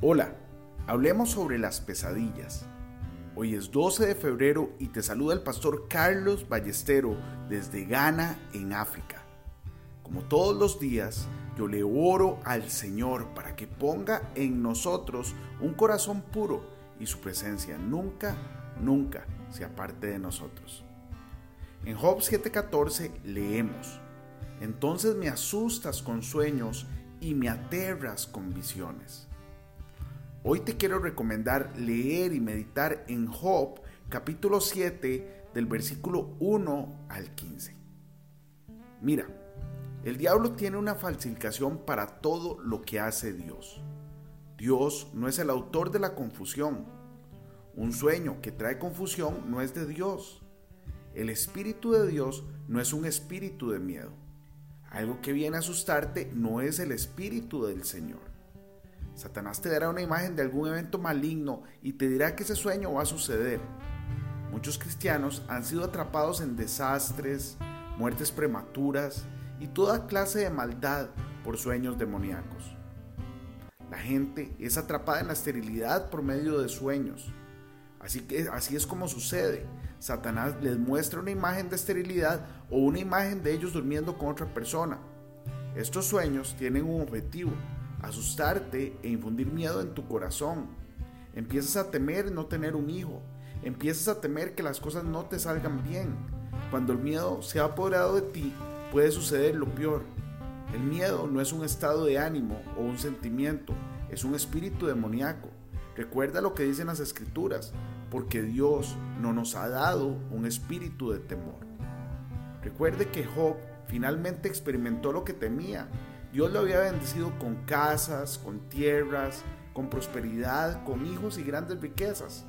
Hola, hablemos sobre las pesadillas. Hoy es 12 de febrero y te saluda el pastor Carlos Ballestero desde Ghana, en África. Como todos los días, yo le oro al Señor para que ponga en nosotros un corazón puro y su presencia nunca, nunca se aparte de nosotros. En Job 7:14 leemos, Entonces me asustas con sueños y me aterras con visiones. Hoy te quiero recomendar leer y meditar en Job capítulo 7 del versículo 1 al 15. Mira, el diablo tiene una falsificación para todo lo que hace Dios. Dios no es el autor de la confusión. Un sueño que trae confusión no es de Dios. El espíritu de Dios no es un espíritu de miedo. Algo que viene a asustarte no es el espíritu del Señor. Satanás te dará una imagen de algún evento maligno y te dirá que ese sueño va a suceder. Muchos cristianos han sido atrapados en desastres, muertes prematuras y toda clase de maldad por sueños demoníacos. La gente es atrapada en la esterilidad por medio de sueños. Así que así es como sucede. Satanás les muestra una imagen de esterilidad o una imagen de ellos durmiendo con otra persona. Estos sueños tienen un objetivo, asustarte e infundir miedo en tu corazón. Empiezas a temer no tener un hijo. Empiezas a temer que las cosas no te salgan bien. Cuando el miedo se ha apoderado de ti, puede suceder lo peor. El miedo no es un estado de ánimo o un sentimiento, es un espíritu demoníaco. Recuerda lo que dicen las escrituras, porque Dios no nos ha dado un espíritu de temor. Recuerde que Job finalmente experimentó lo que temía, Dios lo había bendecido con casas, con tierras, con prosperidad, con hijos y grandes riquezas.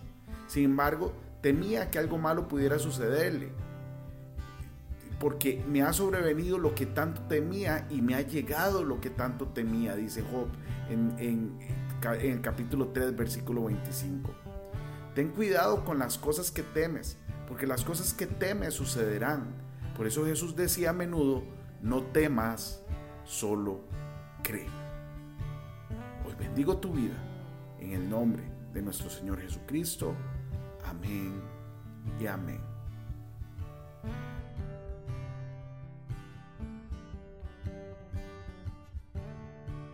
Sin embargo, temía que algo malo pudiera sucederle, porque me ha sobrevenido lo que tanto temía y me ha llegado lo que tanto temía, dice Job en, en, el capítulo 3, versículo 25. Ten cuidado con las cosas que temes, porque las cosas que temes sucederán. Por eso Jesús decía a menudo, no temas, solo cree. Hoy bendigo tu vida en el nombre de nuestro Señor Jesucristo. Amén y amén.